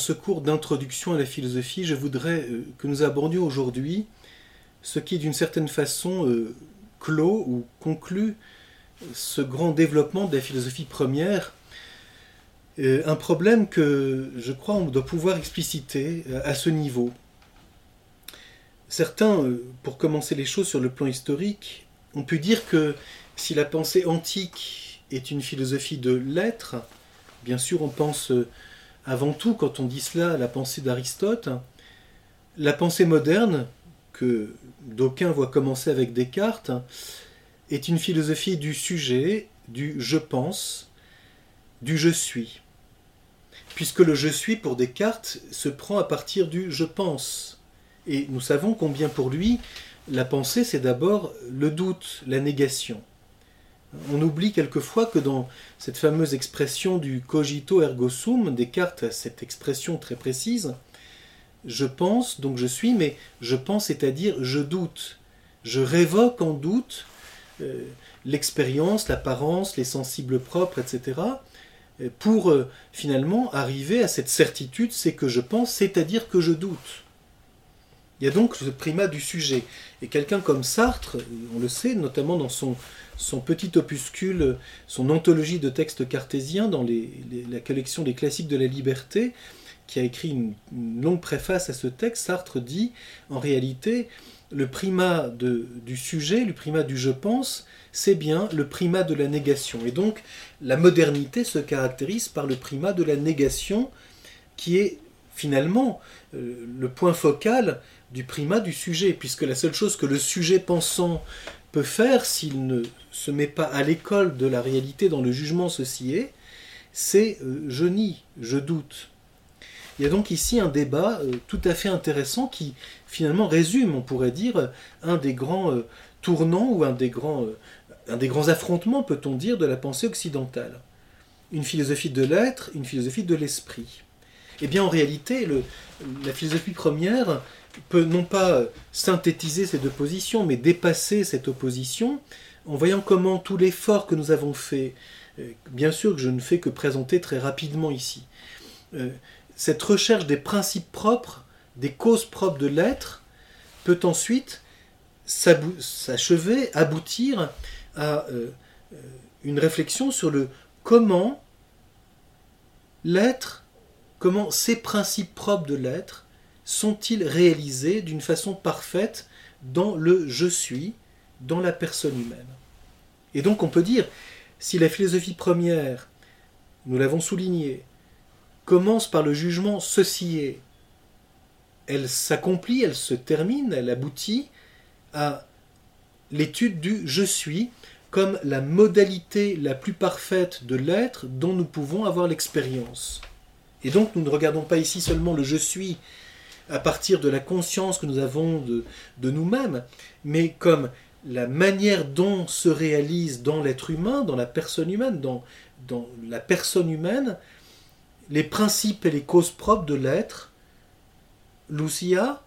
ce cours d'introduction à la philosophie, je voudrais euh, que nous abordions aujourd'hui ce qui, d'une certaine façon, euh, clôt ou conclut ce grand développement de la philosophie première, euh, un problème que je crois on doit pouvoir expliciter à ce niveau. Certains, pour commencer les choses sur le plan historique, ont pu dire que si la pensée antique est une philosophie de l'être, bien sûr on pense avant tout, quand on dit cela, la pensée d'Aristote, la pensée moderne, que d'aucuns voient commencer avec Descartes, est une philosophie du sujet, du je pense, du je suis. Puisque le je suis pour Descartes se prend à partir du je pense. Et nous savons combien pour lui, la pensée, c'est d'abord le doute, la négation. On oublie quelquefois que dans cette fameuse expression du cogito ergo sum, Descartes a cette expression très précise, je pense, donc je suis, mais je pense, c'est-à-dire je doute. Je révoque en doute euh, l'expérience, l'apparence, les sensibles propres, etc., pour euh, finalement arriver à cette certitude, c'est que je pense, c'est-à-dire que je doute. Il y a donc ce primat du sujet. Et quelqu'un comme Sartre, on le sait, notamment dans son petit opuscule, son anthologie de textes cartésiens dans la collection des classiques de la liberté, qui a écrit une, longue préface à ce texte, Sartre dit en réalité le primat du sujet, le primat du je pense, c'est bien le primat de la négation. Et donc la modernité se caractérise par le primat de la négation qui est finalement euh, le point focal du primat du sujet, puisque la seule chose que le sujet pensant peut faire s'il ne se met pas à l'école de la réalité dans le jugement ceci est, c'est euh, je nie, je doute. Il y a donc ici un débat euh, tout à fait intéressant qui finalement résume, on pourrait dire, un des grands euh, tournants ou un des grands, un des grands affrontements, peut-on dire, de la pensée occidentale. Une philosophie de l'être, une philosophie de l'esprit. Eh bien, en réalité, la philosophie première peut non pas synthétiser ces deux positions, mais dépasser cette opposition en voyant comment tout l'effort que nous avons fait, euh, bien sûr que je ne fais que présenter très rapidement ici, euh, cette recherche des principes propres, des causes propres de l'être, peut ensuite s'achever, aboutir à euh, une réflexion sur le comment l'être, comment ces principes propres de l'être sont-ils réalisés d'une façon parfaite dans le je suis, dans la personne humaine? Et donc on peut dire, si la philosophie première, nous l'avons souligné, commence par le jugement ceci est, elle s'accomplit, elle se termine, elle aboutit à l'étude du je suis comme la modalité la plus parfaite de l'être dont nous pouvons avoir l'expérience. Et donc nous ne regardons pas ici seulement le je suis à partir de la conscience que nous avons de, nous-mêmes, mais comme la manière dont se réalise dans l'être humain, dans la personne humaine, dans, dans la personne humaine, les principes et les causes propres de l'être, Lucia,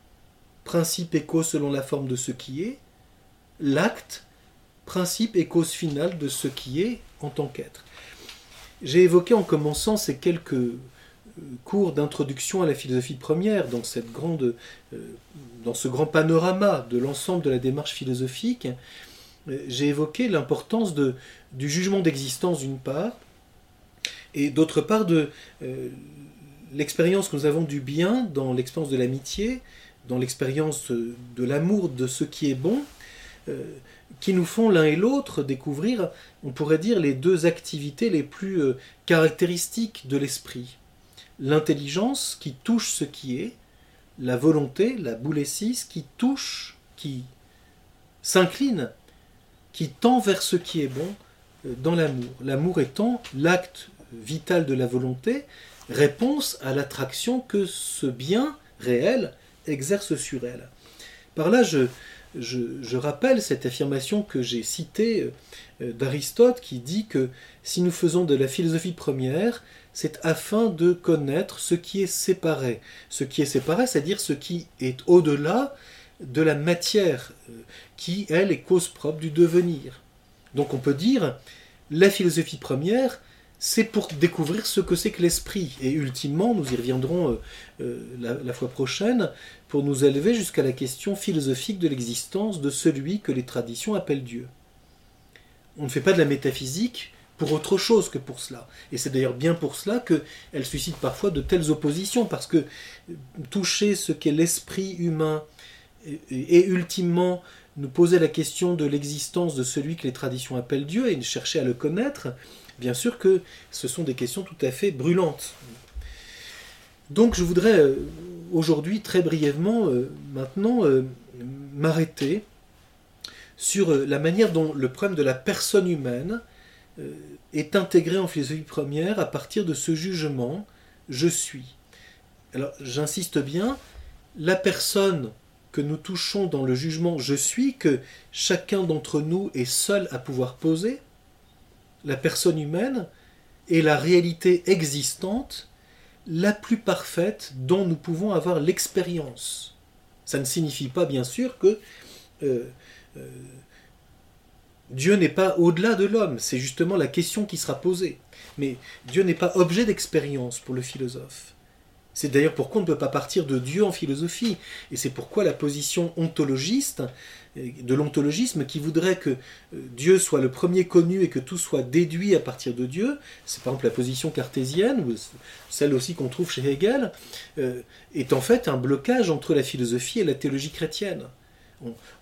principe et cause selon la forme de ce qui est, l'acte, principe et cause finale de ce qui est en tant qu'être. J'ai évoqué en commençant ces quelques cours d'introduction à la philosophie première, dans, cette grande, euh, dans ce grand panorama de l'ensemble de la démarche philosophique, euh, j'ai évoqué l'importance du jugement d'existence d'une part, et d'autre part de euh, l'expérience que nous avons du bien dans l'expérience de l'amitié, dans l'expérience de l'amour de ce qui est bon, qui nous font l'un et l'autre découvrir, on pourrait dire, les deux activités les plus caractéristiques de l'esprit l'intelligence qui touche ce qui est, la volonté, la boulésis qui touche, qui s'incline, qui tend vers ce qui est bon euh, dans l'amour. L'amour étant l'acte vital de la volonté, réponse à l'attraction que ce bien réel exerce sur elle. Par là, je, rappelle cette affirmation que j'ai citée euh, d'Aristote qui dit que si nous faisons de la philosophie première, c'est afin de connaître ce qui est séparé. Ce qui est séparé, c'est-à-dire ce qui est au-delà de la matière, euh, qui, elle, est cause propre du devenir. Donc on peut dire, la philosophie première, c'est pour découvrir ce que c'est que l'esprit. Et ultimement, nous y reviendrons euh, euh, la, la, fois prochaine, pour nous élever jusqu'à la question philosophique de l'existence de celui que les traditions appellent Dieu. On ne fait pas de la métaphysique pour autre chose que pour cela. Et c'est d'ailleurs bien pour cela qu'elle suscite parfois de telles oppositions, parce que toucher ce qu'est l'esprit humain et, ultimement nous poser la question de l'existence de celui que les traditions appellent Dieu et chercher à le connaître, bien sûr que ce sont des questions tout à fait brûlantes. Donc je voudrais euh, aujourd'hui très brièvement euh, maintenant euh, m'arrêter sur la manière dont le problème de la personne humaine est intégré en philosophie première à partir de ce jugement je suis. Alors j'insiste bien, la personne que nous touchons dans le jugement je suis, que chacun d'entre nous est seul à pouvoir poser, la personne humaine est la réalité existante la plus parfaite dont nous pouvons avoir l'expérience. Ça ne signifie pas bien sûr que euh, euh, Dieu n'est pas au-delà de l'homme, c'est justement la question qui sera posée. Mais Dieu n'est pas objet d'expérience pour le philosophe. C'est d'ailleurs pourquoi on ne peut pas partir de Dieu en philosophie. Et c'est pourquoi la position ontologiste, de l'ontologisme, qui voudrait que euh, Dieu soit le premier connu et que tout soit déduit à partir de Dieu, c'est par exemple la position cartésienne, celle aussi qu'on trouve chez Hegel, euh, est en fait un blocage entre la philosophie et la théologie chrétienne.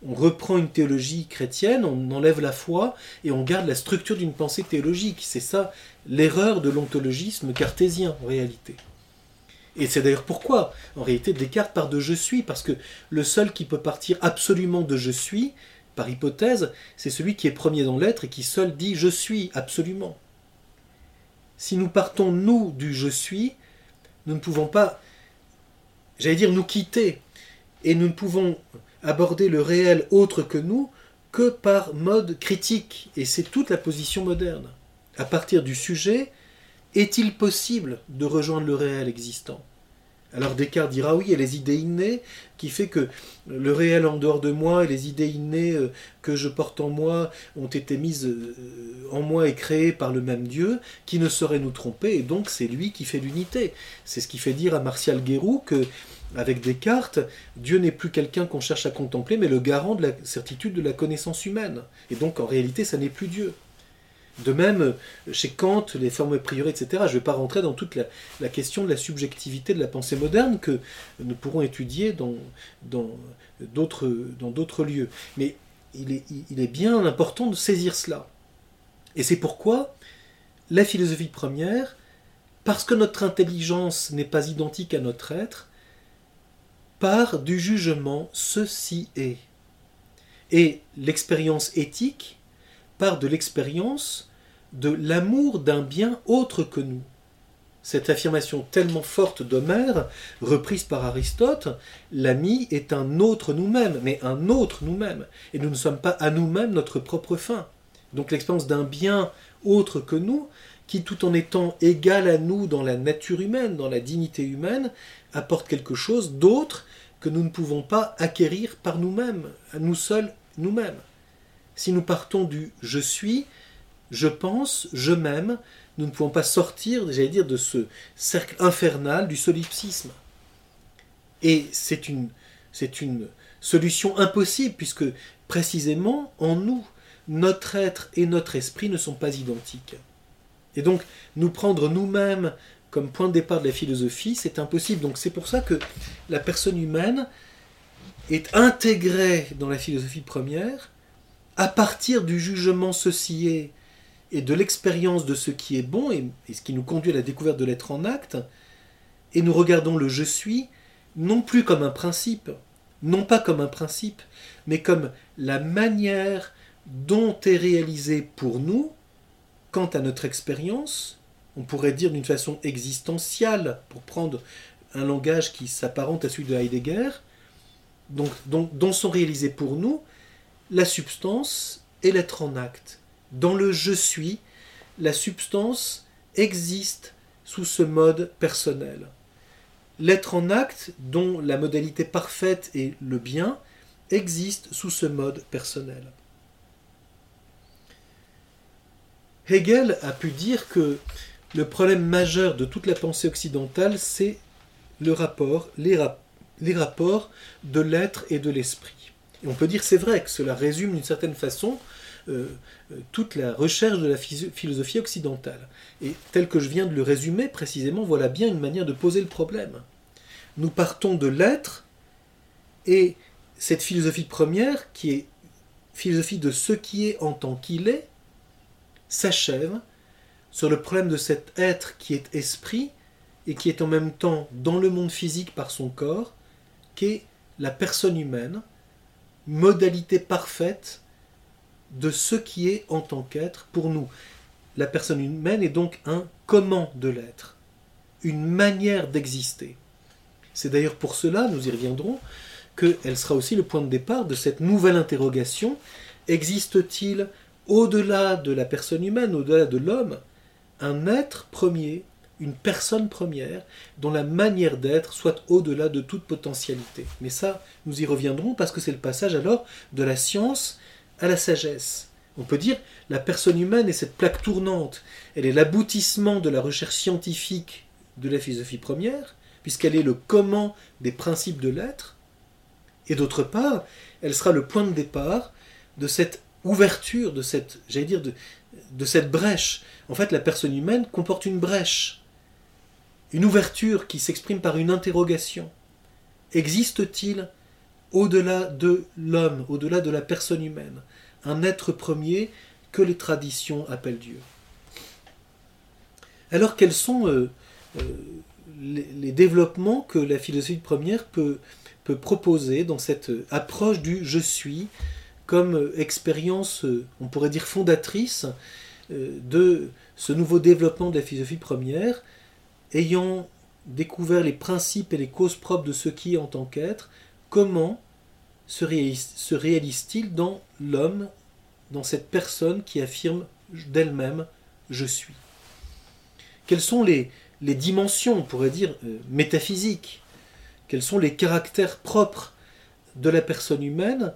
On, reprend une théologie chrétienne, on enlève la foi et on garde la structure d'une pensée théologique. C'est ça l'erreur de l'ontologisme cartésien en réalité. Et c'est d'ailleurs pourquoi, en réalité, Descartes part de je suis, parce que le seul qui peut partir absolument de je suis, par hypothèse, c'est celui qui est premier dans l'être et qui seul dit je suis absolument. Si nous partons, nous, du je suis, nous ne pouvons pas, j'allais dire, nous quitter, et nous ne pouvons aborder le réel autre que nous que par mode critique, et c'est toute la position moderne. À partir du sujet, est-il possible de rejoindre le réel existant? Alors Descartes dira oui, a les idées innées qui fait que le réel en dehors de moi et les idées innées euh, que je porte en moi ont été mises euh, en moi et créées par le même Dieu qui ne saurait nous tromper et donc c'est lui qui fait l'unité. C'est ce qui fait dire à Martial Guérou que avec Descartes, Dieu n'est plus quelqu'un qu'on cherche à contempler mais le garant de la certitude de la connaissance humaine. Et donc en réalité ça n'est plus Dieu. De même, chez Kant, les formes priori, etc., je ne vais pas rentrer dans toute la, question de la subjectivité de la pensée moderne que nous pourrons étudier dans, d'autres, lieux. Mais il est bien important de saisir cela. Et c'est pourquoi la philosophie première, parce que notre intelligence n'est pas identique à notre être, part du jugement ceci est. Et l'expérience éthique part de l'expérience de l'amour d'un bien autre que nous. Cette affirmation tellement forte d'Homère, reprise par Aristote, l'ami est un autre nous-mêmes, mais un autre nous-mêmes, et nous ne sommes pas à nous-mêmes notre propre fin. Donc l'expérience d'un bien autre que nous, qui tout en étant égal à nous dans la nature humaine, dans la dignité humaine, apporte quelque chose d'autre que nous ne pouvons pas acquérir par nous-mêmes, à nous seuls, nous-mêmes si nous partons du je suis, je pense, je m'aime, nous ne pouvons pas sortir, j'allais dire, de ce cercle infernal du solipsisme. Et c'est une, c'est une solution impossible, puisque précisément en nous, notre être et notre esprit ne sont pas identiques. Et donc, nous prendre nous-mêmes comme point de départ de la philosophie, c'est impossible. Donc c'est pour ça que la personne humaine est intégrée dans la philosophie première, à partir du jugement ceci et de l'expérience de ce qui est bon et, ce qui nous conduit à la découverte de l'être en acte, et nous regardons le je suis non plus comme un principe, non pas comme un principe, mais comme la manière dont est réalisé pour nous, quant à notre expérience, on pourrait dire d'une façon existentielle, pour prendre un langage qui s'apparente à celui de Heidegger, dont sont réalisés pour nous la substance et l'être en acte. Dans le je suis, la substance existe sous ce mode personnel. L'être en acte, dont la modalité parfaite est le bien, existe sous ce mode personnel. Hegel a pu dire que le problème majeur de toute la pensée occidentale, c'est le rapport, les, rapports de l'être et de l'esprit. Et on peut dire, c'est vrai, que cela résume d'une certaine façon euh, euh, toute la recherche de la philosophie occidentale. Et tel que je viens de le résumer précisément, voilà bien une manière de poser le problème. Nous partons de l'être, et cette philosophie première, qui est philosophie de ce qui est en tant qu'il est, s'achève sur le problème de cet être qui est esprit et qui est en même temps dans le monde physique par son corps, qu'est la personne humaine, modalité parfaite de ce qui est en tant qu'être pour nous. La personne humaine est donc un comment de l'être, une manière d'exister. C'est d'ailleurs pour cela, nous y reviendrons, qu'elle sera aussi le point de départ de cette nouvelle interrogation. Existe-t-il, au-delà de la personne humaine, au-delà de l'homme, un être premier, une personne première, dont la manière d'être soit au-delà de toute potentialité. Mais ça, nous y reviendrons parce que c'est le passage alors de la science à la sagesse. On peut dire la personne humaine est cette plaque tournante, elle est l'aboutissement de la recherche scientifique de la philosophie première, puisqu'elle est le comment des principes de l'être, et d'autre part, elle sera le point de départ de cette ouverture, de cette, j'allais dire, brèche. En fait, la personne humaine comporte une brèche, une ouverture qui s'exprime par une interrogation. Existe-t-il au-delà de l'homme, au-delà de la personne humaine, un être premier que les traditions appellent Dieu? Alors quels sont euh, euh, les, les, développements que la philosophie première peut, peut proposer dans cette approche du je suis comme expérience, on pourrait dire fondatrice euh, de ce nouveau développement de la philosophie première, ayant découvert les principes et les causes propres de ce qui est en tant qu'être, comment se réalise-t-il dans l'homme, dans cette personne qui affirme d'elle-même je suis Quelles sont les, les dimensions, on pourrait dire, euh, métaphysiques? Quels sont les caractères propres de la personne humaine?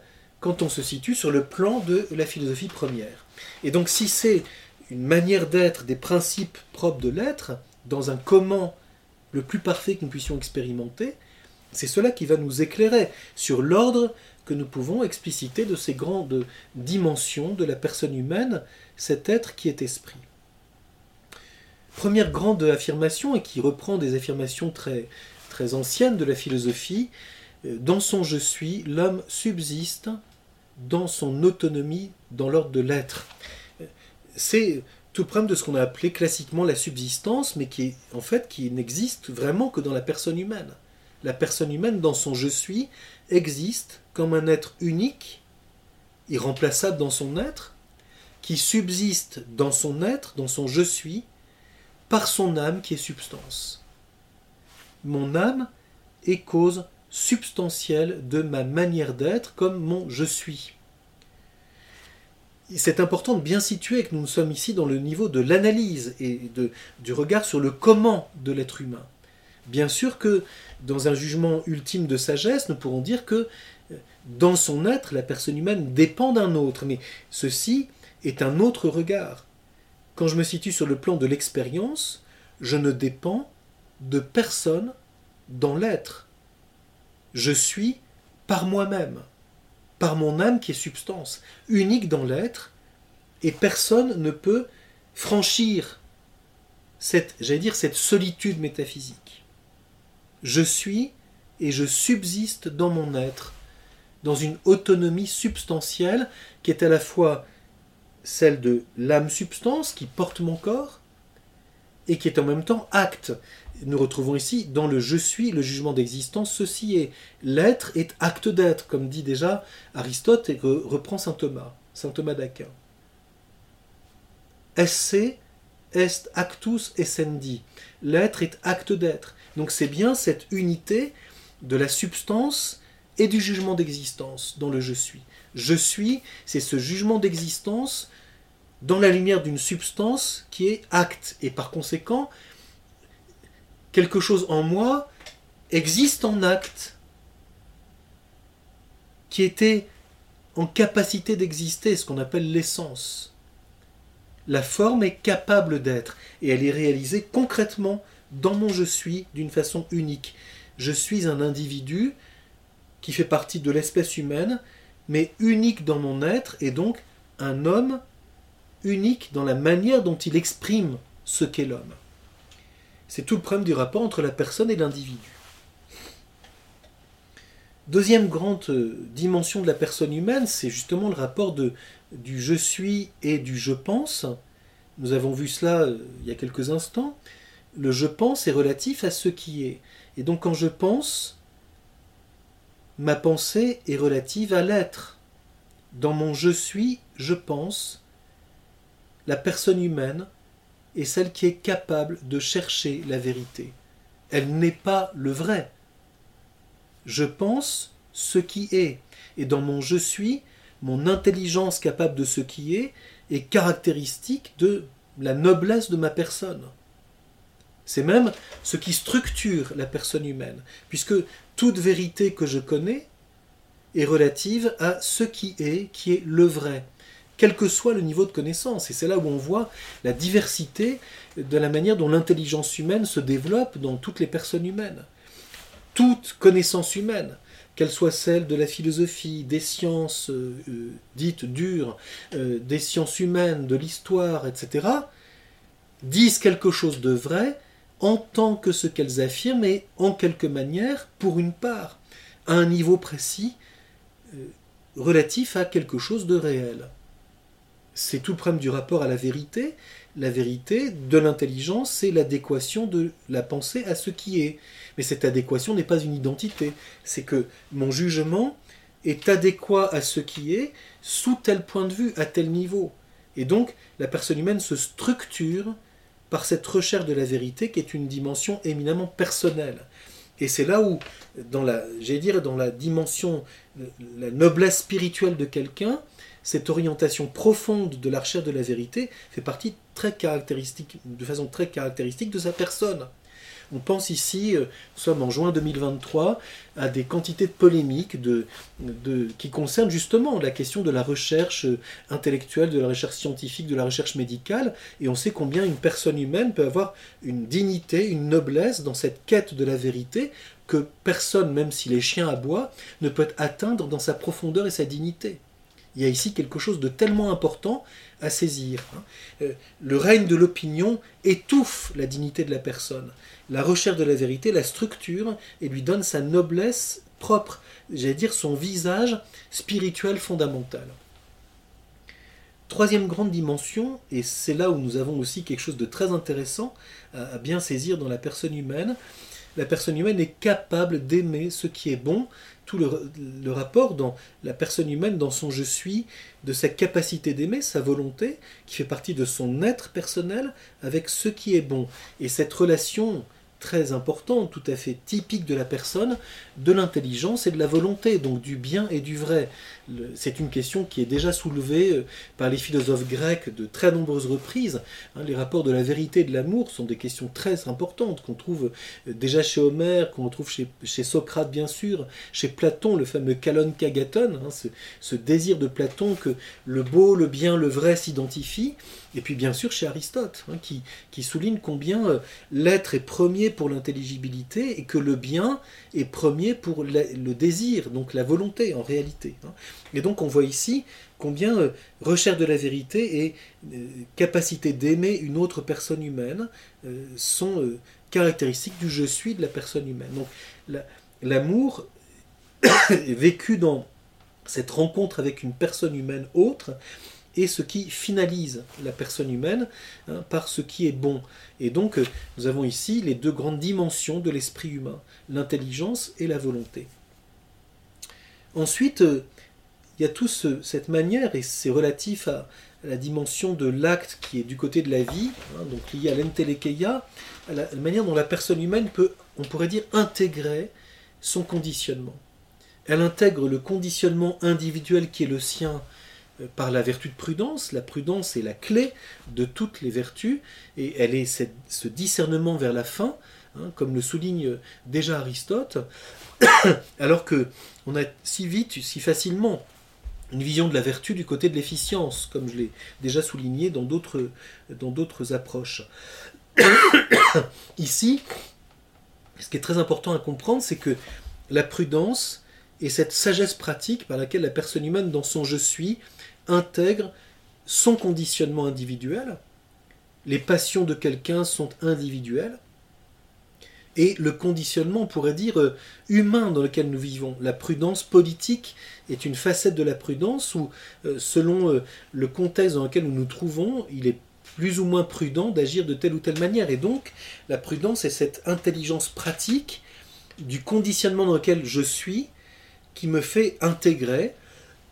Quand on se situe sur le plan de la philosophie première. Et donc si c'est une manière d'être, des principes propres de l'être, dans un comment le plus parfait que nous puissions expérimenter, c'est cela qui va nous éclairer sur l'ordre que nous pouvons expliciter de ces grandes dimensions de la personne humaine, cet être qui est esprit. Première grande affirmation, et qui reprend des affirmations très, très ancienne de la philosophie, euh, dans son je suis, l'homme subsiste dans son autonomie dans l'ordre de l'être. C'est tout le problème de ce qu'on a appelé classiquement la subsistance, mais qui en fait qui n'existe vraiment que dans la personne humaine. La personne humaine dans son je suis existe comme un être unique, irremplaçable dans son être, qui subsiste dans son être, dans son je suis, par son âme qui est substance mon âme est cause substantielle de ma manière d'être comme mon je suis. C'est important de bien situer que nous sommes ici dans le niveau de l'analyse et du regard sur le comment de l'être humain. Bien sûr que dans un jugement ultime de sagesse, nous pourrons dire que dans son être, la personne humaine dépend d'un autre, mais ceci est un autre regard. Quand je me situe sur le plan de l'expérience, je ne dépends de personne dans l'être. Je suis par moi-même, par mon âme qui est substance, unique dans l'être, et personne ne peut franchir cette, j'allais dire, cette solitude métaphysique. Je suis et je subsiste dans mon être, dans une autonomie substantielle qui est à la fois celle de l'âme substance qui porte mon corps et qui est en même temps acte nous retrouvons ici dans le je suis, le jugement d'existence, ceci est. L'être est acte d'être, comme dit déjà Aristote et reprend saint Thomas, saint Thomas d'Aquin. Esse est actus essendi. L'être est acte d'être. Donc c'est bien cette unité de la substance et du jugement d'existence dans le je suis. Je suis, c'est ce jugement d'existence dans la lumière d'une substance qui est acte. Et par conséquent, quelque chose en moi existe en acte, qui était en capacité d'exister, ce qu'on appelle l'essence. La forme est capable d'être et elle est réalisée concrètement dans mon je suis d'une façon unique. Je suis un individu qui fait partie de l'espèce humaine, mais unique dans mon être et donc un homme unique dans la manière dont il exprime ce qu'est l'homme. C'est tout le problème du rapport entre la personne et l'individu. Deuxième grande euh, dimension de la personne humaine, c'est justement le rapport de, du je suis et du je pense. Nous avons vu cela euh, il y a quelques instants. Le je pense est relatif à ce qui est. Et donc quand je pense, ma pensée est relative à l'être. Dans mon je suis, je pense, la personne humaine est celle qui est capable de chercher la vérité. Elle n'est pas le vrai. Je pense ce qui est. Et dans mon je suis, mon intelligence capable de ce qui est est caractéristique de la noblesse de ma personne. C'est même ce qui structure la personne humaine, puisque toute vérité que je connais est relative à ce qui est, qui est le vrai, quel que soit le niveau de connaissance. Et c'est là où on voit la diversité de la manière dont l'intelligence humaine se développe dans toutes les personnes humaines. Toute connaissance humaine, qu'elle soit celle de la philosophie, des sciences euh, euh, dites dures, euh, des sciences humaines, de l'histoire, etc., disent quelque chose de vrai en tant que ce qu'elles affirment et en quelque manière, pour une part, à un niveau précis, relatif à quelque chose de réel. C'est tout le du rapport à la vérité. La vérité de l'intelligence, c'est l'adéquation de la pensée à ce qui est. Mais cette adéquation n'est pas une identité. C'est que mon jugement est adéquat à ce qui est sous tel point de vue, à tel niveau. Et donc, la personne humaine se structure par cette recherche de la vérité qui est une dimension éminemment personnelle. Et c'est là où, dire, dans la dimension, la noblesse spirituelle de quelqu'un, cette orientation profonde de la recherche de la vérité fait partie très caractéristique, de façon très caractéristique de sa personne. On pense ici, euh, nous sommes en juin 2023, à des quantités de polémiques de, qui concernent justement la question de la recherche intellectuelle, de la recherche scientifique, de la recherche médicale, et on sait combien une personne humaine peut avoir une dignité, une noblesse dans cette quête de la vérité que personne, même si les chiens aboient, ne peut atteindre dans sa profondeur et sa dignité. Il y a ici quelque chose de tellement important à saisir. Hein. Euh, le règne de l'opinion étouffe la dignité de la personne la recherche de la vérité, la structure, et lui donne sa noblesse propre, j'allais dire son visage spirituel fondamental. Troisième grande dimension, et c'est là où nous avons aussi quelque chose de très intéressant à, bien saisir dans la personne humaine, la personne humaine est capable d'aimer ce qui est bon, tout le, rapport dans la personne humaine, dans son je suis, de sa capacité d'aimer, sa volonté, qui fait partie de son être personnel avec ce qui est bon. Et cette relation très important, tout à fait typique de la personne, de l'intelligence et de la volonté, donc du bien et du vrai. C'est une question qui est déjà soulevée euh, par les philosophes grecs de très nombreuses reprises. Hein, les rapports de la vérité et de l'amour sont des questions très importantes qu'on trouve euh, déjà chez Homère, qu'on retrouve chez, Socrate bien sûr, chez Platon, le fameux kalon kagaton, hein, ce, désir de Platon que le beau, le bien, le vrai s'identifient. Et puis bien sûr chez Aristote, hein, qui, souligne combien euh, l'être est premier pour l'intelligibilité et que le bien est premier pour le désir, donc la volonté en réalité. Et donc on voit ici combien euh, recherche de la vérité et euh, capacité d'aimer une autre personne humaine sont caractéristiques du je suis de la personne humaine. Donc l'amour vécu dans cette rencontre avec une personne humaine autre et ce qui finalise la personne humaine hein, par ce qui est bon. Et donc euh, nous avons ici les deux grandes dimensions de l'esprit humain, l'intelligence et la volonté. Ensuite, euh, il y a tout cette manière, et c'est relatif à, la dimension de l'acte qui est du côté de la vie, hein, donc lié à l'entelekeia, à la manière dont la personne humaine peut, on pourrait dire, intégrer son conditionnement. Elle intègre le conditionnement individuel qui est le sien euh, par la vertu de prudence. La prudence est la clé de toutes les vertus et elle est ce discernement vers la fin, hein, comme le souligne déjà Aristote, alors que on a si vite, si facilement une vision de la vertu du côté de l'efficience, comme je l'ai déjà souligné dans d'autres, dans d'autres approches. Ici, ce qui est très important à comprendre, c'est que la prudence est cette sagesse pratique par laquelle la personne humaine, dans son je suis, intègre son conditionnement individuel. Les passions de quelqu'un sont individuelles. Et le conditionnement, on pourrait dire, euh, humain dans lequel nous vivons. La prudence politique est une facette de la prudence où, euh, selon euh, le contexte dans lequel nous nous trouvons, il est plus ou moins prudent d'agir de telle ou telle manière. Et donc, la prudence est cette intelligence pratique du conditionnement dans lequel je suis qui me fait intégrer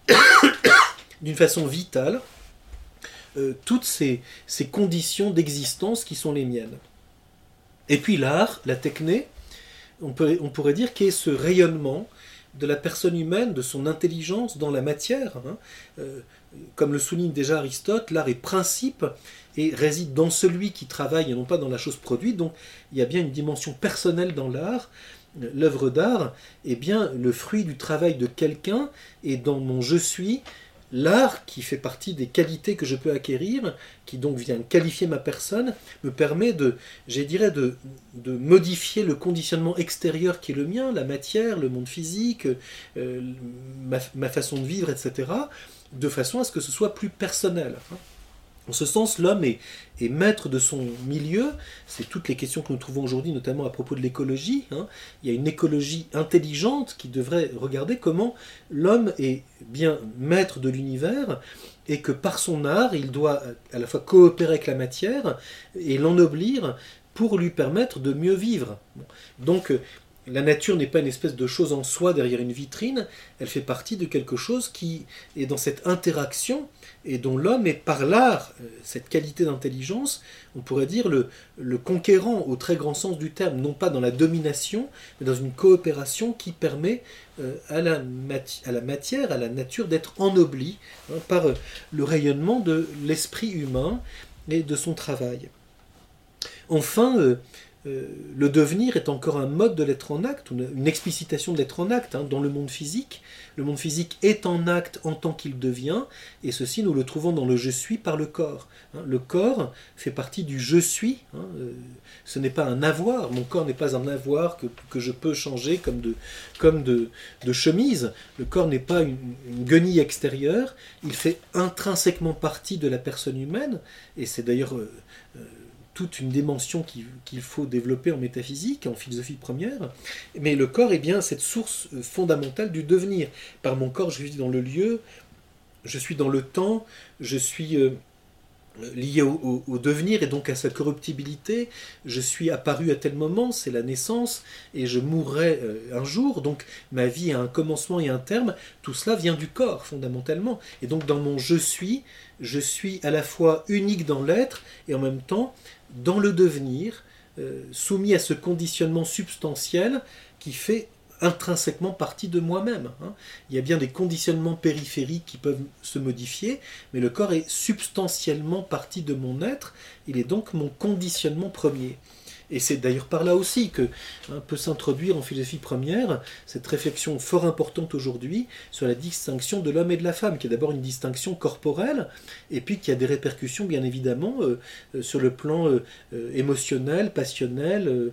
d'une façon vitale toutes ces conditions d'existence qui sont les miennes. Et puis l'art, la techné, on, pourrait dire qu'est ce rayonnement de la personne humaine, de son intelligence dans la matière. Hein. Euh, comme le souligne déjà Aristote, l'art est principe et réside dans celui qui travaille et non pas dans la chose produite. Donc il y a bien une dimension personnelle dans l'art. L'œuvre d'art est bien le fruit du travail de quelqu'un et dans mon je suis, l'art qui fait partie des qualités que je peux acquérir, qui donc vient qualifier ma personne, me permet de, de, modifier le conditionnement extérieur qui est le mien, la matière, le monde physique, euh, ma, ma, façon de vivre, etc., de façon à ce que ce soit plus personnel. En ce sens, l'homme est, est, maître de son milieu. C'est toutes les questions que nous trouvons aujourd'hui, notamment à propos de l'écologie. Hein. Il y a une écologie intelligente qui devrait regarder comment l'homme est bien maître de l'univers et que par son art, il doit à la fois coopérer avec la matière et l'ennoblir pour lui permettre de mieux vivre. Donc la nature n'est pas une espèce de chose en soi derrière une vitrine, elle fait partie de quelque chose qui est dans cette interaction et dont l'homme est par l'art, euh, cette qualité d'intelligence, on pourrait dire le, conquérant au très grand sens du terme, non pas dans la domination, mais dans une coopération qui permet euh, à, la matière, à la nature d'être ennoblie hein, par euh, le rayonnement de l'esprit humain et de son travail. Enfin, le devenir est encore un mode de l'être en acte, une, explicitation de l'être en acte hein, dans le monde physique. Le monde physique est en acte en tant qu'il devient, et ceci nous le trouvons dans le je suis par le corps. Hein. Le corps fait partie du je suis, hein, euh, ce n'est pas un avoir, mon corps n'est pas un avoir que, je peux changer comme de, comme de, chemise. Le corps n'est pas une, guenille extérieure, il fait intrinsèquement partie de la personne humaine, et c'est d'ailleurs... Euh, euh, toute une dimension qu'il faut développer en métaphysique, en philosophie première, mais le corps est bien cette source euh, fondamentale du devenir. Par mon corps, je suis dans le lieu, je suis dans le temps, je suis euh, lié au, au, devenir et donc à sa corruptibilité. Je suis apparu à tel moment, c'est la naissance, et je mourrai euh, un jour. Donc ma vie a un commencement et un terme. Tout cela vient du corps fondamentalement. Et donc dans mon je suis, je suis à la fois unique dans l'être et en même temps dans le devenir, euh, soumis à ce conditionnement substantiel qui fait intrinsèquement partie de moi-même. Hein. Il y a bien des conditionnements périphériques qui peuvent se modifier, mais le corps est substantiellement partie de mon être, il est donc mon conditionnement premier. Et c'est d'ailleurs par là aussi que hein, peut s'introduire en philosophie première cette réflexion fort importante aujourd'hui sur la distinction de l'homme et de la femme, qui est d'abord une distinction corporelle, et puis qui a des répercussions bien évidemment euh, euh, sur le plan euh, émotionnel, passionnel,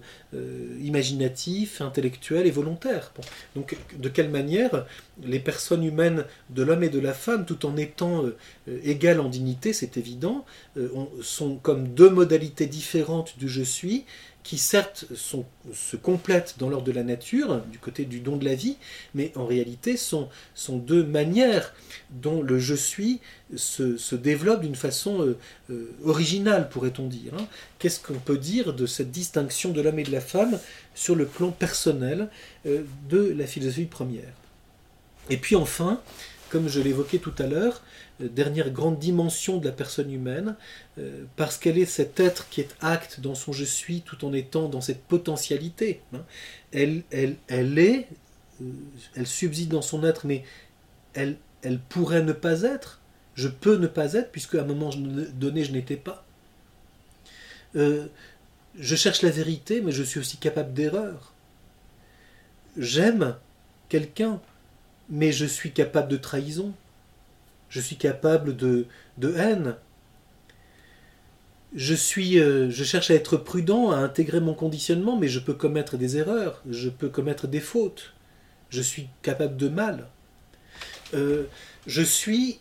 imaginatif, intellectuel et volontaire. Donc de quelle manière les personnes humaines de l'homme et de la femme, tout en étant égales en dignité, c'est évident, sont comme deux modalités différentes du je suis, qui certes se complètent dans l'ordre de la nature, du côté du don de la vie, mais en réalité sont, deux manières dont le je suis se, développe d'une façon euh, euh, originale, pourrait-on dire. Hein. Qu'est-ce qu'on peut dire de cette distinction de l'homme et de la femme sur le plan personnel euh, de la philosophie première? Et puis enfin, comme je l'évoquais tout à l'heure, dernière grande dimension de la personne humaine, euh, parce qu'elle est cet être qui est acte dans son je suis tout en étant dans cette potentialité. Hein. Elle, elle, elle est, euh, elle subsiste dans son être, mais elle, elle pourrait ne pas être. Je peux ne pas être, puisque à un moment donné, je n'étais pas. Euh, je cherche la vérité, mais je suis aussi capable d'erreur. J'aime quelqu'un, mais je suis capable de trahison. Je suis capable de, de haine. Je, suis, euh, je cherche à être prudent, à intégrer mon conditionnement, mais je peux commettre des erreurs, je peux commettre des fautes. Je suis capable de mal. Euh, je suis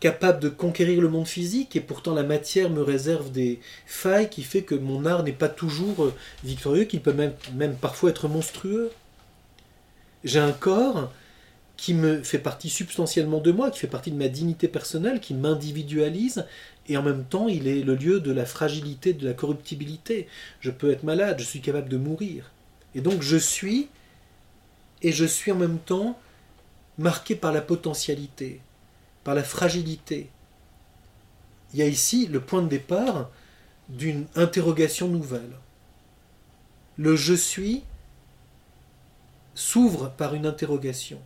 capable de conquérir le monde physique et pourtant la matière me réserve des failles qui fait que mon art n'est pas toujours euh, victorieux, qu'il peut même, même parfois être monstrueux. J'ai un corps qui me fait partie substantiellement de moi, qui fait partie de ma dignité personnelle, qui m'individualise, et en même temps il est le lieu de la fragilité, de la corruptibilité. Je peux être malade, je suis capable de mourir. Et donc je suis, et je suis en même temps marqué par la potentialité, par la fragilité. Il y a ici le point de départ d'une interrogation nouvelle. Le je suis s'ouvre par une interrogation.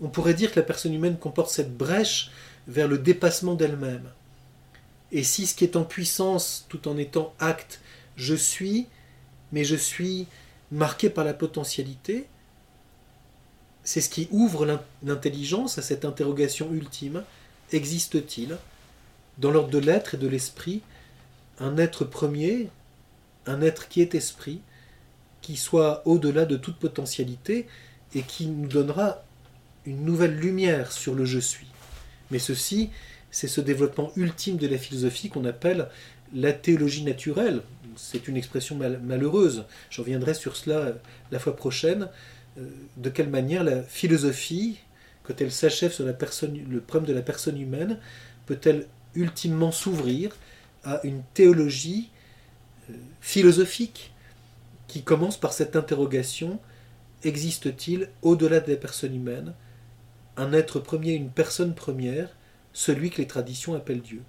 On pourrait dire que la personne humaine comporte cette brèche vers le dépassement d'elle-même. Et si ce qui est en puissance, tout en étant acte, je suis, mais je suis marqué par la potentialité, c'est ce qui ouvre l'intelligence à cette interrogation ultime. Existe-t-il, dans l'ordre de l'être et de l'esprit, un être premier, un être qui est esprit, qui soit au-delà de toute potentialité et qui nous donnera une nouvelle lumière sur le je suis. Mais ceci, c'est ce développement ultime de la philosophie qu'on appelle la théologie naturelle. C'est une expression malheureuse. Je reviendrai sur cela la fois prochaine. Euh, de quelle manière la philosophie, quand elle s'achève sur le problème de la personne humaine, peut-elle ultimement s'ouvrir à une théologie euh, philosophique qui commence par cette interrogation existe-t-il au-delà de la personne humaine? Un être premier, une personne première, celui que les traditions appellent Dieu